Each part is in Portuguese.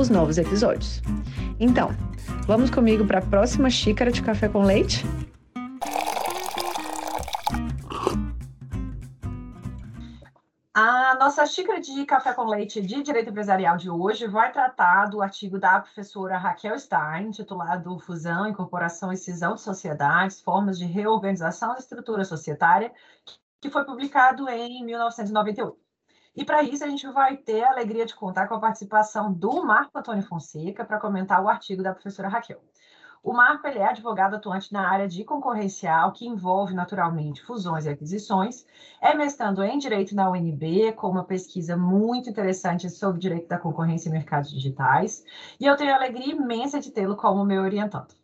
os novos episódios. Então, vamos comigo para a próxima xícara de café com leite? A nossa xícara de café com leite de direito empresarial de hoje vai tratar do artigo da professora Raquel Stein, titulado Fusão, Incorporação e Cisão de Sociedades, Formas de Reorganização da Estrutura Societária, que foi publicado em 1998. E para isso a gente vai ter a alegria de contar com a participação do Marco Antônio Fonseca para comentar o artigo da professora Raquel. O Marco é advogado atuante na área de concorrencial, que envolve naturalmente fusões e aquisições. É mestrando em Direito na UNB, com uma pesquisa muito interessante sobre direito da concorrência e mercados digitais. E eu tenho a alegria imensa de tê-lo como meu orientando.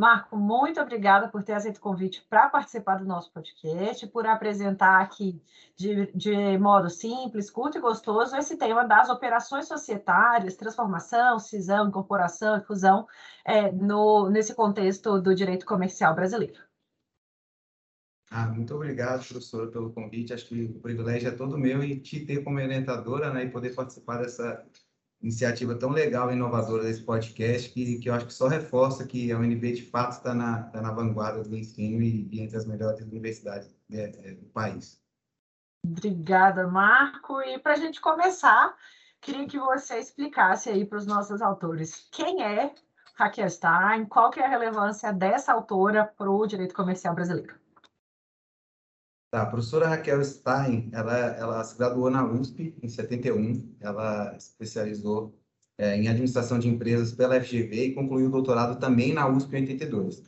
Marco, muito obrigada por ter aceito o convite para participar do nosso podcast, por apresentar aqui de, de, modo simples, curto e gostoso esse tema das operações societárias, transformação, cisão, incorporação e fusão é, no, nesse contexto do direito comercial brasileiro. Ah, muito obrigado, professora, pelo convite. Acho que o privilégio é todo meu e te ter como orientadora né, e poder participar dessa iniciativa tão legal e inovadora desse podcast, que, que eu acho que só reforça que a UNB, de fato, está na, tá na vanguarda do ensino e, e entre as melhores universidades é, é, do país. Obrigada, Marco. E para a gente começar, queria que você explicasse aí para os nossos autores quem é Raquel Stein, qual que é a relevância dessa autora para o direito comercial brasileiro. Tá, a professora Raquel Stein, ela, ela se graduou na USP em 71, ela especializou é, em administração de empresas pela FGV e concluiu o doutorado também na USP em 82.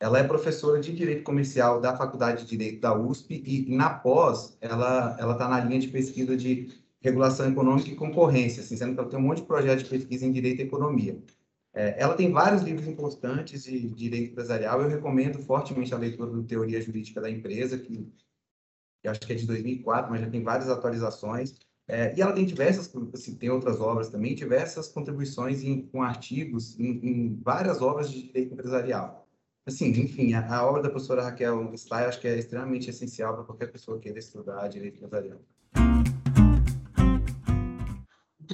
Ela é professora de Direito Comercial da Faculdade de Direito da USP e, na pós, ela está na linha de pesquisa de regulação econômica e concorrência, assim, sendo que ela tem um monte de projetos de pesquisa em Direito e Economia. É, ela tem vários livros importantes de direito empresarial, eu recomendo fortemente a leitura do Teoria Jurídica da Empresa, que que acho que é de 2004, mas já tem várias atualizações. É, e ela tem diversas, assim, tem outras obras também, diversas contribuições em, com artigos em, em, várias obras de direito empresarial. Assim, enfim, a, a obra da professora Raquel Stein acho que é extremamente essencial para qualquer pessoa queira estudar direito empresarial.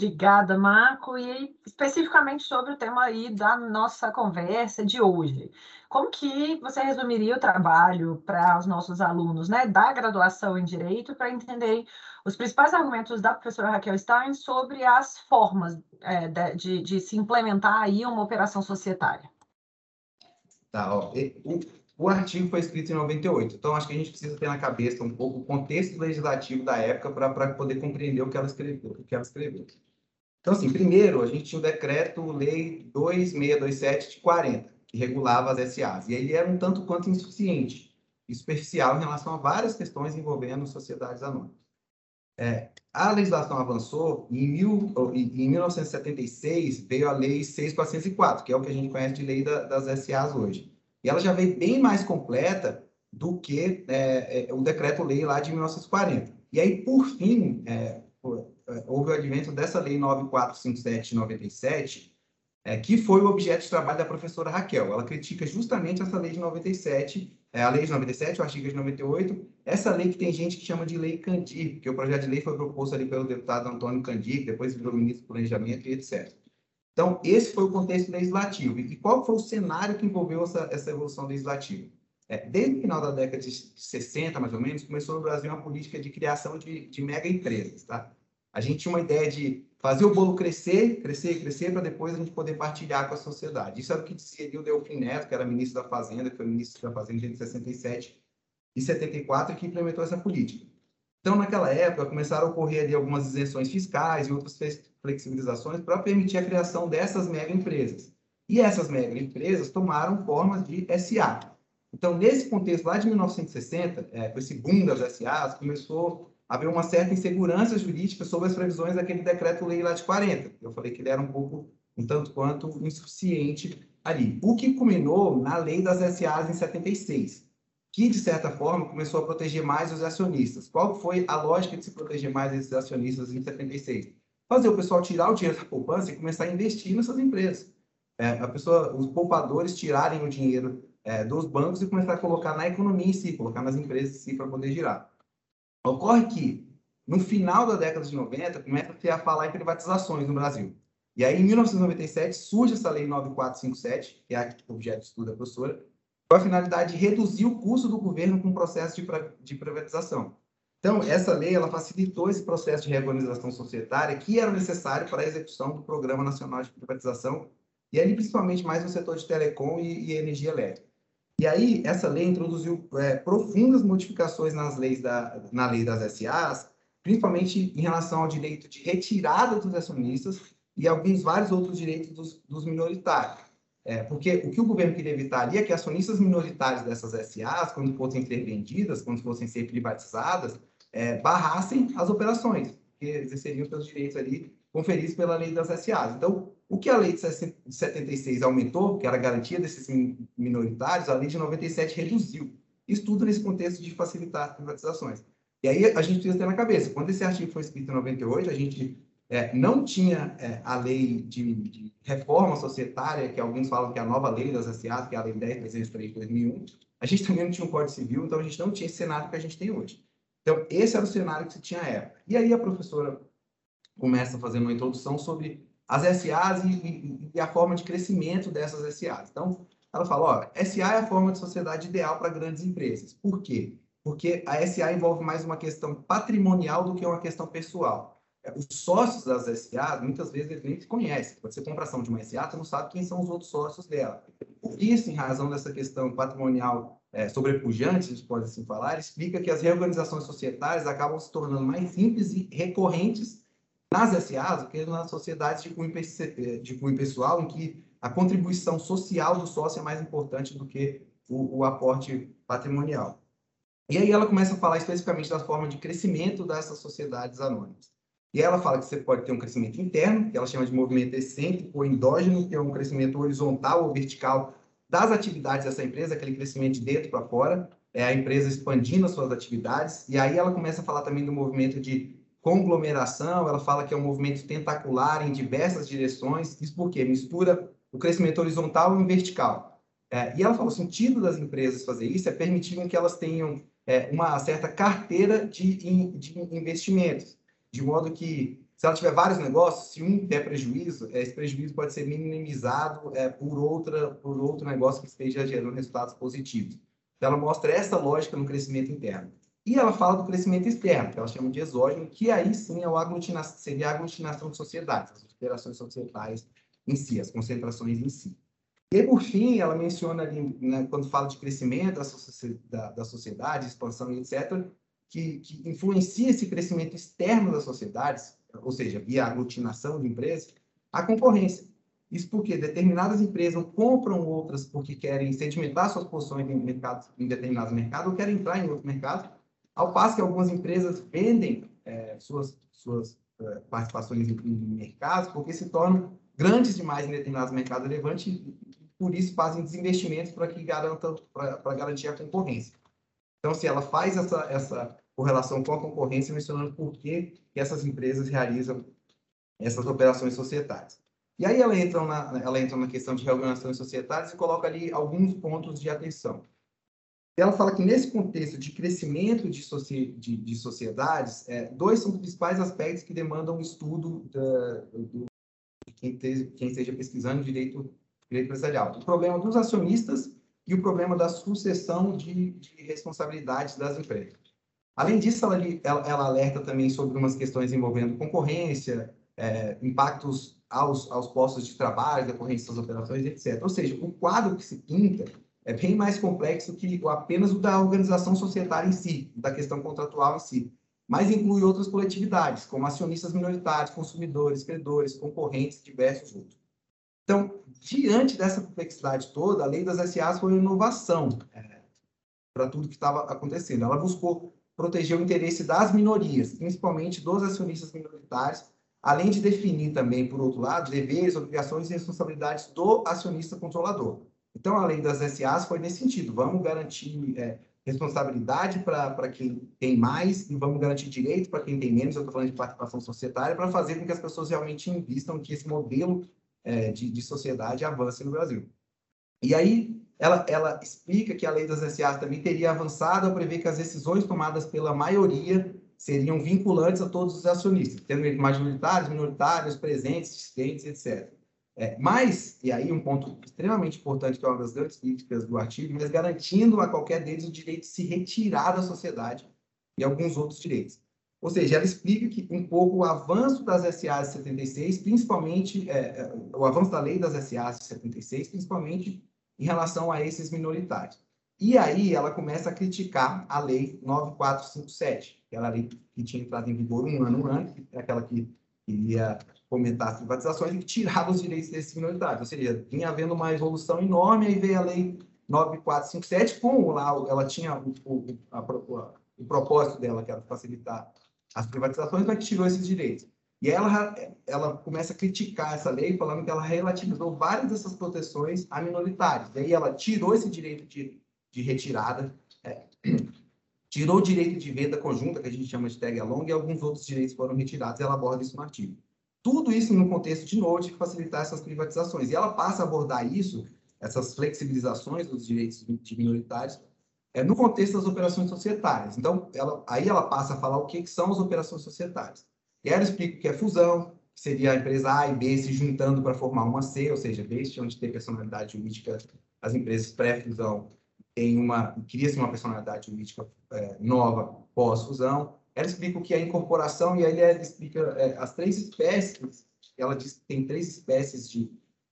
Obrigada, Marco. E especificamente sobre o tema aí da nossa conversa de hoje. Como que você resumiria o trabalho para os nossos alunos né, da graduação em Direito para entender os principais argumentos da professora Raquel Stein sobre as formas é, de, de, se implementar aí uma operação societária? Tá, ó. O, o artigo foi escrito em 98, então acho que a gente precisa ter na cabeça um pouco o contexto legislativo da época para poder compreender o que ela escreveu. O que ela escreveu. Então, assim, primeiro, a gente tinha o decreto-lei 2627 de 40, que regulava as SAs. E ele era um tanto quanto insuficiente e superficial em relação a várias questões envolvendo sociedades anônimas. É, a legislação avançou e em, mil, em 1976 veio a Lei 6404, que é o que a gente conhece de lei da, das SAs hoje. E ela já veio bem mais completa do que é, é, o decreto-lei lá de 1940. E aí, por fim, é, houve o advento dessa Lei 9457 de 97, é, que foi o objeto de trabalho da professora Raquel. Ela critica justamente essa lei de 97, é, a lei de 97, o artigo de 98, essa lei que tem gente que chama de lei Candir, porque o projeto de lei foi proposto ali pelo deputado Antônio Candir, depois virou ministro do Planejamento e etc. Então, esse foi o contexto legislativo. E qual foi o cenário que envolveu essa, essa evolução legislativa? É, desde o final da década de 60, mais ou menos, começou no Brasil uma política de criação de, de mega empresas. Tá? A gente tinha uma ideia de fazer o bolo crescer, crescer, crescer, para depois a gente poder partilhar com a sociedade. Isso era o que dizia o Delfim Neto, que era ministro da Fazenda, que foi ministro da Fazenda entre 67 e 74, que implementou essa política. Então, naquela época, começaram a ocorrer ali algumas isenções fiscais e outras flexibilizações para permitir a criação dessas mega empresas. E essas mega empresas tomaram formas de SA. Então, nesse contexto lá de 1960, é, com esse boom das SAs, começou a haver uma certa insegurança jurídica sobre as previsões daquele decreto-lei lá de 40. Eu falei que ele era um pouco, um tanto quanto insuficiente ali. O que culminou na lei das SAs em 76, que, de certa forma, começou a proteger mais os acionistas. Qual foi a lógica de se proteger mais esses acionistas em 76? fazer o pessoal tirar o dinheiro da poupança e começar a investir nessas empresas. É, a pessoa, os poupadores tirarem o dinheiro é, dos bancos e começar a colocar na economia em si, colocar nas empresas em si para poder girar. Ocorre que, no final da década de 90, começa-se a falar em privatizações no Brasil. E aí, em 1997, surge essa Lei 9457, que é o objeto de estudo da professora, com a finalidade de reduzir o custo do governo com o processo de, de privatização. Então, essa lei ela facilitou esse processo de reorganização societária que era necessário para a execução do Programa Nacional de Privatização, e ali principalmente mais no setor de telecom e, e energia elétrica. E aí, essa lei introduziu é, profundas modificações nas leis da, na lei das SAs, principalmente em relação ao direito de retirada dos acionistas e alguns vários outros direitos dos, dos minoritários. É, porque o que o governo queria evitar ali é que acionistas minoritários dessas SAs, quando fossem ser vendidas, quando fossem ser privatizadas, é, barrassem as operações, que exerceriam seus direitos ali conferidos pela lei das SAs. Então, o que a lei de 76 aumentou, que era a garantia desses minoritários, a lei de 97 reduziu. Isso tudo nesse contexto de facilitar privatizações. E aí a gente precisa ter na cabeça, quando esse artigo foi escrito em 98, a gente é, não tinha é, a lei de, de, reforma societária, que alguns falam que é a nova lei das SAs, que é a lei 10.303 de 2001. A gente também não tinha um Código Civil, então a gente não tinha esse cenário que a gente tem hoje. Então, esse era o cenário que se tinha à época. E aí a professora começa fazendo uma introdução sobre as SAs e, e, a forma de crescimento dessas SAs. Então, ela fala, ó, SA é a forma de sociedade ideal para grandes empresas. Por quê? Porque a SA envolve mais uma questão patrimonial do que uma questão pessoal. É, os sócios das SA, muitas vezes, eles nem se conhecem. Quando você compra ação de uma SA, você não sabe quem são os outros sócios dela. Por isso, em razão dessa questão patrimonial é, sobrepujante, se pode assim falar, explica que as reorganizações societárias acabam se tornando mais simples e recorrentes nas SAs que nas sociedades de cunho, de cunho pessoal, em que a contribuição social do sócio é mais importante do que o, o aporte patrimonial. E aí ela começa a falar especificamente da forma de crescimento dessas sociedades anônimas. E ela fala que você pode ter um crescimento interno, que ela chama de movimento excêntrico ou endógeno, que é um crescimento horizontal ou vertical das atividades dessa empresa, aquele crescimento de dentro para fora, é a empresa expandindo as suas atividades, e aí ela começa a falar também do movimento de conglomeração, ela fala que é um movimento tentacular em diversas direções, isso porque mistura o crescimento horizontal e vertical. É, e ela fala, o sentido das empresas fazer isso é permitir que elas tenham é, uma certa carteira de, de investimentos, de modo que se ela tiver vários negócios, se um der prejuízo, é, esse prejuízo pode ser minimizado é, por, outra, por outro negócio que esteja gerando resultados positivos. Então, ela mostra essa lógica no crescimento interno. E ela fala do crescimento externo, que ela chama de exógeno, que aí sim é o aglutina seria a aglutinação de sociedades, as operações societais em si, as concentrações em si. E por fim, ela menciona ali, né, quando fala de crescimento da, da sociedade, expansão etc., que, que influencia esse crescimento externo das sociedades, ou seja, via aglutinação de empresas, a concorrência. Isso porque determinadas empresas compram outras porque querem sedimentar suas posições em, mercados, em determinados mercados ou querem entrar em outro mercado, ao passo que algumas empresas vendem é, suas, suas é, participações em, em mercados porque se tornam grandes demais em determinados mercados relevantes e, por isso fazem desinvestimentos para que garantam para garantir a concorrência. Então, se ela faz essa, essa correlação com a concorrência, mencionando por que essas empresas realizam essas operações societárias. E aí ela entra na, ela entra na questão de reorganizações societárias e coloca ali alguns pontos de atenção. Ela fala que nesse contexto de crescimento de, soci, de, de sociedades, é, dois são os principais aspectos que demandam estudo da, do, de quem, te, quem esteja pesquisando direito, direito empresarial. O problema dos acionistas e o problema da sucessão de, de responsabilidades das empresas. Além disso, ela, ela, ela, alerta também sobre umas questões envolvendo concorrência, é, impactos aos, aos postos de trabalho, decorrência das operações, etc. Ou seja, o quadro que se pinta é bem mais complexo que apenas o da organização societária em si, da questão contratual em si, mas inclui outras coletividades, como acionistas minoritários, consumidores, credores, concorrentes diversos outros. Então, diante dessa complexidade toda, a lei das SAs foi uma inovação é, para tudo que estava acontecendo. Ela buscou proteger o interesse das minorias, principalmente dos acionistas minoritários, além de definir também, por outro lado, deveres, obrigações e responsabilidades do acionista controlador. Então, a lei das SAs foi nesse sentido, vamos garantir é, responsabilidade para quem tem mais e vamos garantir direito para quem tem menos, eu estou falando de participação societária, para fazer com que as pessoas realmente invistam que esse modelo é, de, de sociedade avance no Brasil. E aí, ela, ela explica que a lei das SAs também teria avançado a prever que as decisões tomadas pela maioria seriam vinculantes a todos os acionistas, tendo majoritários, minoritários, presentes, dissidentes, etc. É, mas, e aí um ponto extremamente importante, que é uma das grandes críticas do artigo, mas garantindo a qualquer deles o direito de se retirar da sociedade e alguns outros direitos. Ou seja, ela explica que um pouco o avanço das SAs de 76, principalmente, é, é, o avanço da lei das SAs de 76, principalmente em relação a esses minoritários. E aí ela começa a criticar a lei 9457, que era a lei que tinha entrado em vigor um ano antes, é aquela que iria fomentar as privatizações e que tirava os direitos desses minoritários. Ou seja, vinha havendo uma evolução enorme, aí veio a lei 9457, com lá, ela tinha o, o, a, o propósito dela, que era facilitar as privatizações, mas que tirou esses direitos. E ela, ela começa a criticar essa lei, falando que ela relativizou várias dessas proteções a minoritários. E aí ela tirou esse direito de, de retirada, é, tirou o direito de venda conjunta, que a gente chama de tag along, e alguns outros direitos foram retirados, ela aborda isso no artigo. Tudo isso no contexto, de novo, de facilitar essas privatizações. E ela passa a abordar isso, essas flexibilizações dos direitos de minoritários, é, no contexto das operações societárias. Então, ela, aí ela passa a falar o que, que são as operações societárias. E ela explica o que é fusão, que seria a empresa A e B se juntando para formar uma C, ou seja, desde onde tem personalidade jurídica, as empresas pré-fusão têm uma, cria-se uma personalidade jurídica é, nova pós-fusão. Ela explica o que é incorporação e aí ela explica é, as três espécies, ela diz que tem três espécies de,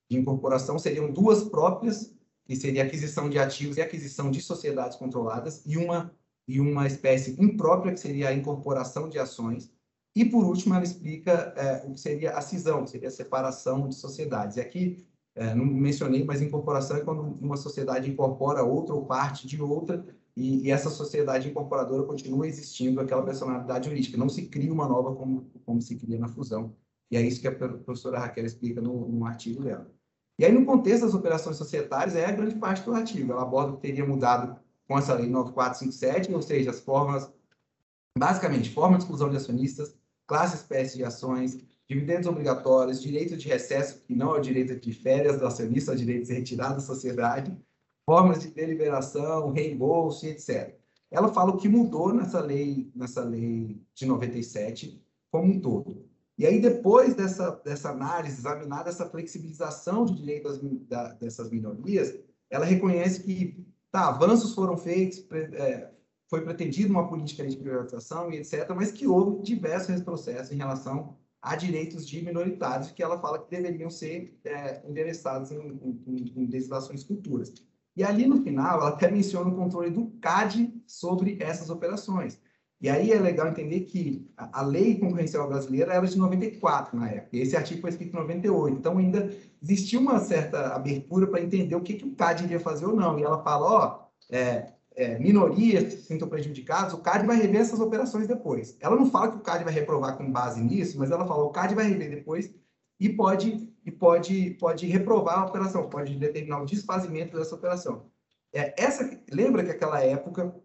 de incorporação, seriam duas próprias, que seria aquisição de ativos e aquisição de sociedades controladas, e uma, e uma espécie imprópria, que seria a incorporação de ações, e, por último, ela explica é, o que seria a cisão, que seria a separação de sociedades. E aqui, é, não mencionei, mas incorporação é quando uma sociedade incorpora outra ou parte de outra, e, e, essa sociedade incorporadora continua existindo aquela personalidade jurídica. Não se cria uma nova como, como se cria na fusão. E é isso que a professora Raquel explica no, no artigo dela. E aí, no contexto das operações societárias, é a grande parte do artigo. Ela aborda o que teria mudado com essa lei 9457, ou seja, as formas, basicamente, forma de exclusão de acionistas, classe espécie de ações, dividendos obrigatórios, direito de recesso, que não é o direito de férias do acionista, é o direito de retirada da sociedade, formas de deliberação, reembolso, etc. Ela fala o que mudou nessa lei, nessa lei de 97 como um todo. E aí, depois dessa, dessa análise, examinar essa flexibilização de direitos da, dessas minorias, ela reconhece que tá, avanços foram feitos, é, foi pretendido uma política de privatização e etc., mas que houve diversos retrocessos em relação a direitos de minoritários que ela fala que deveriam ser é, endereçados em, em, em legislações futuras. E ali no final, ela até menciona o controle do CAD sobre essas operações. E aí é legal entender que a, lei concorrencial brasileira era de 94 na época, esse artigo foi escrito em 98, então ainda existia uma certa abertura para entender o que, que o CAD iria fazer ou não. E ela fala, ó, é, é, minorias se sintam prejudicadas, o CAD vai rever essas operações depois. Ela não fala que o CAD vai reprovar com base nisso, mas ela fala o CAD vai rever depois e pode e pode pode reprovar a operação, pode determinar o desfazimento dessa operação. É, essa lembra que aquela época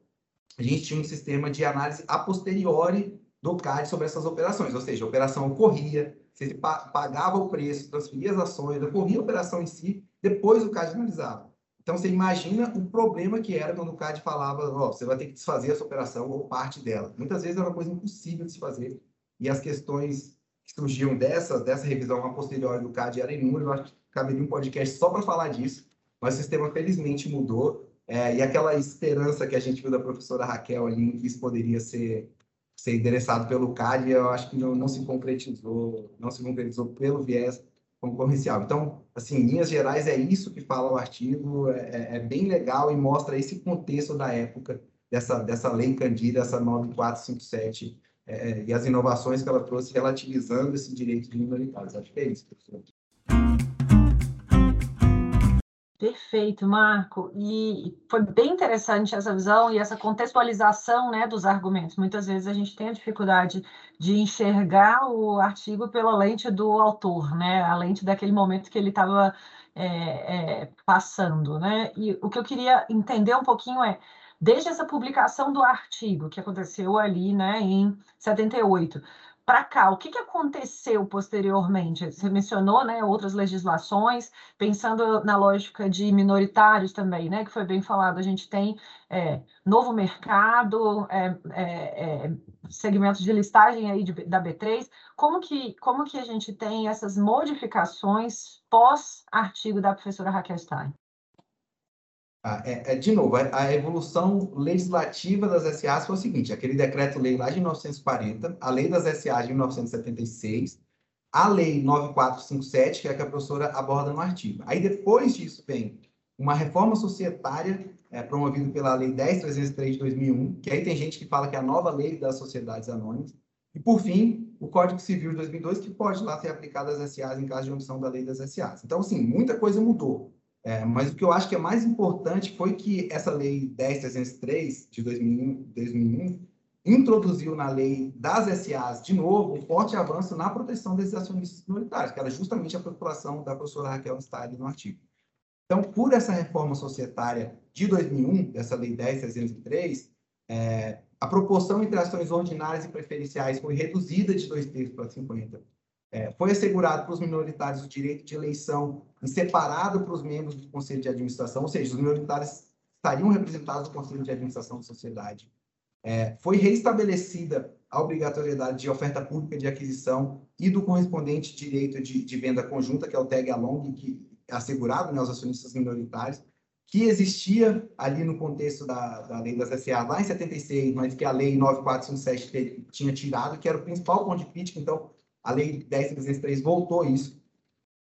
a gente tinha um sistema de análise a posteriori do CAD sobre essas operações, ou seja, a operação ocorria, ele pagava o preço, transferia as ações, ocorria a operação em si, depois o CAD analisava. Então, você imagina o problema que era quando o CAD falava, ó, oh, você vai ter que desfazer essa operação ou parte dela. Muitas vezes era uma coisa impossível de se fazer, e as questões que surgiam dessa, dessa revisão a posteriori do CAD eram inúmeras, eu acho que caberia um podcast só para falar disso, mas o sistema felizmente mudou, é, e aquela esperança que a gente viu da professora Raquel ali, que isso poderia ser ser endereçado pelo CAD, eu acho que não, não se concretizou, não se concretizou pelo viés concorrencial. Então, assim, em linhas gerais, é isso que fala o artigo, é, é, é bem legal e mostra esse contexto da época dessa, dessa lei Candida, essa 9457, é, e as inovações que ela trouxe relativizando esse direito de minoritários. Acho que é isso, professor. Perfeito, Marco. E foi bem interessante essa visão e essa contextualização né, dos argumentos. Muitas vezes a gente tem a dificuldade de enxergar o artigo pela lente do autor, né, a lente daquele momento que ele estava é, é, passando. Né? E o que eu queria entender um pouquinho é, desde essa publicação do artigo, que aconteceu ali né, em 78, para cá, o que, que aconteceu posteriormente? Você mencionou né, outras legislações, pensando na lógica de minoritários também, né, que foi bem falado, a gente tem é, novo mercado, é, é, é segmentos de listagem aí de, da B3, como que, como que a gente tem essas modificações pós-artigo da professora Raquel Stein? Ah, é, é, de novo, a, evolução legislativa das SAs foi o seguinte: aquele decreto-lei lá de 1940, a lei das SAs de 1976, a lei 9457, que é a que a professora aborda no artigo. Aí depois disso vem uma reforma societária é, promovida pela lei 10303 de 2001, que aí tem gente que fala que é a nova lei das sociedades anônimas. E, por fim, o Código Civil de 2002, que pode lá ser aplicado às SAs em caso de omissão da lei das SAs. Então, assim, muita coisa mudou. É, mas o que eu acho que é mais importante foi que essa lei 10.303 de 2001, 2001 introduziu na lei das SAs, de novo, um forte avanço na proteção desses acionistas minoritários, que era justamente a preocupação da professora Raquel Stein no artigo. Então, por essa reforma societária de 2001, dessa lei 10.303, é, a proporção entre ações ordinárias e preferenciais foi reduzida de dois terços para 50 é, foi assegurado para os minoritários o direito de eleição em separado para os membros do Conselho de Administração, ou seja, os minoritários estariam representados no Conselho de Administração da sociedade. É, foi reestabelecida a obrigatoriedade de oferta pública de aquisição e do correspondente direito de, de venda conjunta, que é o tag along, que é assegurado né, aos acionistas minoritários, que existia ali no contexto da, da lei das SA lá em 76, mas que a lei 9457 tinha tirado, que era o principal ponto de crítica, então a Lei 10.303 voltou isso.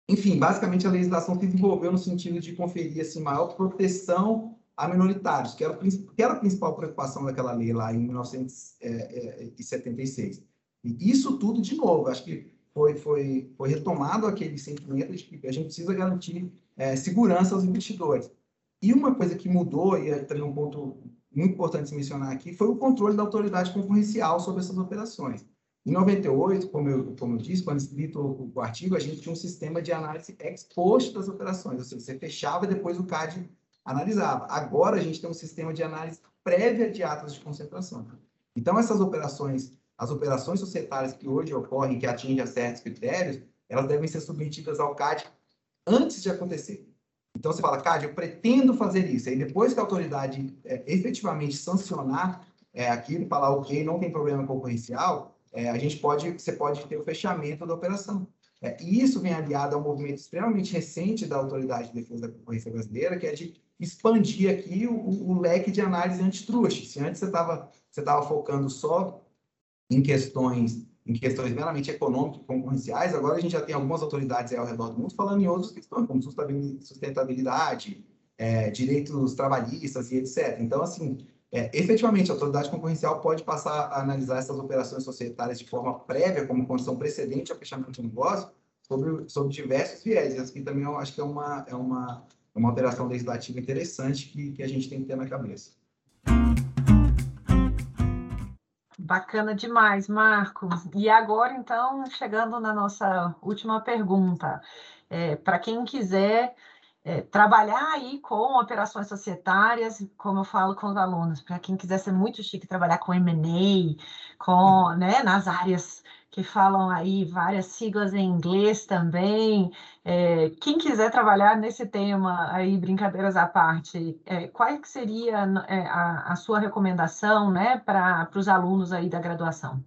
Enfim, basicamente a legislação se desenvolveu no sentido de conferir assim, maior proteção a minoritários, que era, que era a principal preocupação daquela lei lá em 1976. E isso tudo, de novo, acho que foi, foi, foi retomado aquele sentimento de que a gente precisa garantir é, segurança aos investidores. E uma coisa que mudou, e é também um ponto muito importante se mencionar aqui, foi o controle da autoridade concorrencial sobre essas operações. Em 98, como eu, como eu disse, quando escrito o, o artigo, a gente tinha um sistema de análise ex post das operações, ou seja, você fechava e depois o CAD analisava. Agora a gente tem um sistema de análise prévia de atos de concentração. Então, essas operações, as operações societárias que hoje ocorrem, que atingem a certos critérios, elas devem ser submetidas ao CAD antes de acontecer. Então, você fala, CAD, eu pretendo fazer isso. Aí, depois que a autoridade é, efetivamente sancionar é, aquilo, falar, ok, não tem problema concorrencial, é, a gente pode, você pode ter o fechamento da operação. É, e isso vem aliado a um movimento extremamente recente da Autoridade de Defesa da Concorrência Brasileira, que é de expandir aqui o, o leque de análise antitruste. Se antes você estava você tava focando só em questões em questões meramente econômicas e concorrenciais, agora a gente já tem algumas autoridades ao redor do mundo falando em outras questões, como sustentabilidade, é, direitos trabalhistas e etc. Então, assim, é, efetivamente, a autoridade concorrencial pode passar a analisar essas operações societárias de forma prévia, como condição precedente ao fechamento de negócio, sobre, sobre diversos viés. Isso aqui também eu acho que é uma, é uma, é uma alteração legislativa interessante que, que a gente tem que ter na cabeça. Bacana demais, Marco. E agora, então, chegando na nossa última pergunta. É, Para quem quiser é, trabalhar aí com operações societárias, como eu falo com os alunos, para quem quiser ser muito chique, trabalhar com M&A, com, né, nas áreas que falam aí várias siglas em inglês também. É, quem quiser trabalhar nesse tema aí, brincadeiras à parte, é, qual que seria é, a, a, sua recomendação né, para os alunos aí da graduação?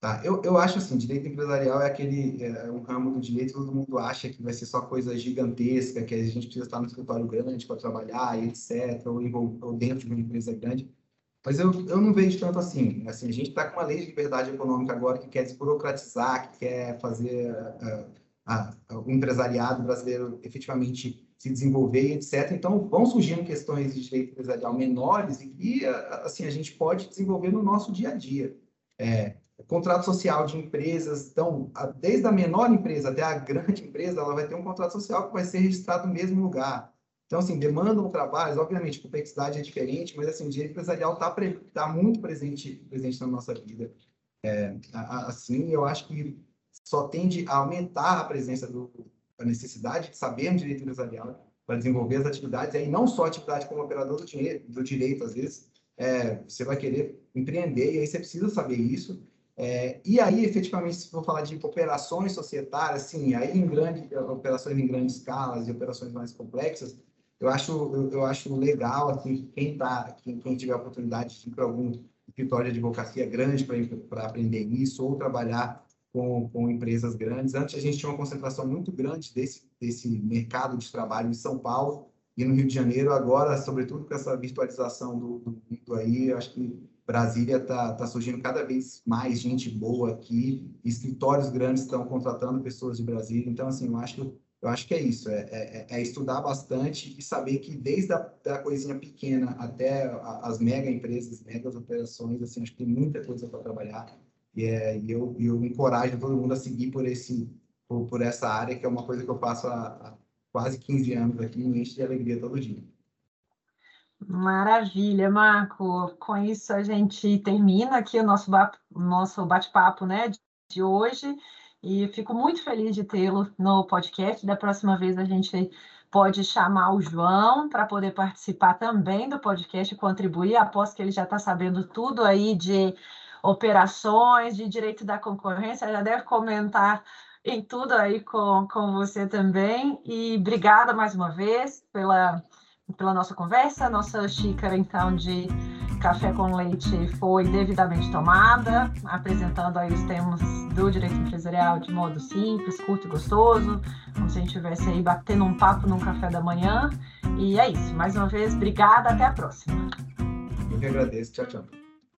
Tá, eu, eu acho assim, direito empresarial é aquele é um ramo do direito todo mundo acha que vai ser só coisa gigantesca, que a gente precisa estar no escritório grande para trabalhar, etc., ou, ou dentro de uma empresa grande. Mas eu, eu não vejo tanto assim. assim a gente está com uma lei de liberdade econômica agora que quer desburocratizar, que quer fazer uh, uh, o empresariado brasileiro efetivamente se desenvolver, etc. Então, vão surgindo questões de direito empresarial menores e que assim, a gente pode desenvolver no nosso dia a dia. É, contrato social de empresas, então, desde a menor empresa até a grande empresa, ela vai ter um contrato social que vai ser registrado no mesmo lugar. Então, assim, demandam trabalhos, obviamente, a complexidade é diferente, mas, assim, o direito empresarial está tá muito presente, presente na nossa vida. É, assim, eu acho que só tende a aumentar a presença do, a necessidade de saber direito empresarial para desenvolver as atividades, e aí não só atividade como operador do, dinheiro, do direito, às vezes, é, você vai querer empreender, e aí você precisa saber isso, é, e aí, efetivamente, se for falar de operações societárias, sim, aí em grande, operações em grandes escalas e operações mais complexas, eu acho, eu, eu acho legal, assim, quem, tá, quem, quem tiver a oportunidade de ir para algum escritório de advocacia grande para aprender isso, ou trabalhar com, com empresas grandes. Antes, a gente tinha uma concentração muito grande desse, desse mercado de trabalho em São Paulo e no Rio de Janeiro. Agora, sobretudo com essa virtualização do, do mundo aí, acho que Brasília está tá surgindo cada vez mais gente boa aqui, escritórios grandes estão contratando pessoas de Brasília. Então, assim, eu acho eu acho que é isso, é, é, é, estudar bastante e saber que desde a da coisinha pequena até as mega empresas, megas operações, assim, acho que tem muita coisa para trabalhar e, é, e eu, eu encorajo todo mundo a seguir por, esse, por, por essa área, que é uma coisa que eu faço há, há quase 15 anos aqui, me enche de alegria todo dia. Maravilha, Marco. Com isso a gente termina aqui o nosso, nosso bate-papo né, de hoje. E fico muito feliz de tê-lo no podcast. Da próxima vez a gente pode chamar o João para poder participar também do podcast e contribuir. Aposto que ele já está sabendo tudo aí de operações, de direito da concorrência, já deve comentar em tudo aí com, com você também. E obrigada mais uma vez pela, pela nossa conversa, nossa xícara então de café com leite foi devidamente tomada, apresentando aí os temas do direito empresarial de modo simples, curto e gostoso, como se a gente estivesse aí batendo um papo num café da manhã. E é isso. Mais uma vez, obrigada, até a próxima. Eu que agradeço. Tchau, tchau.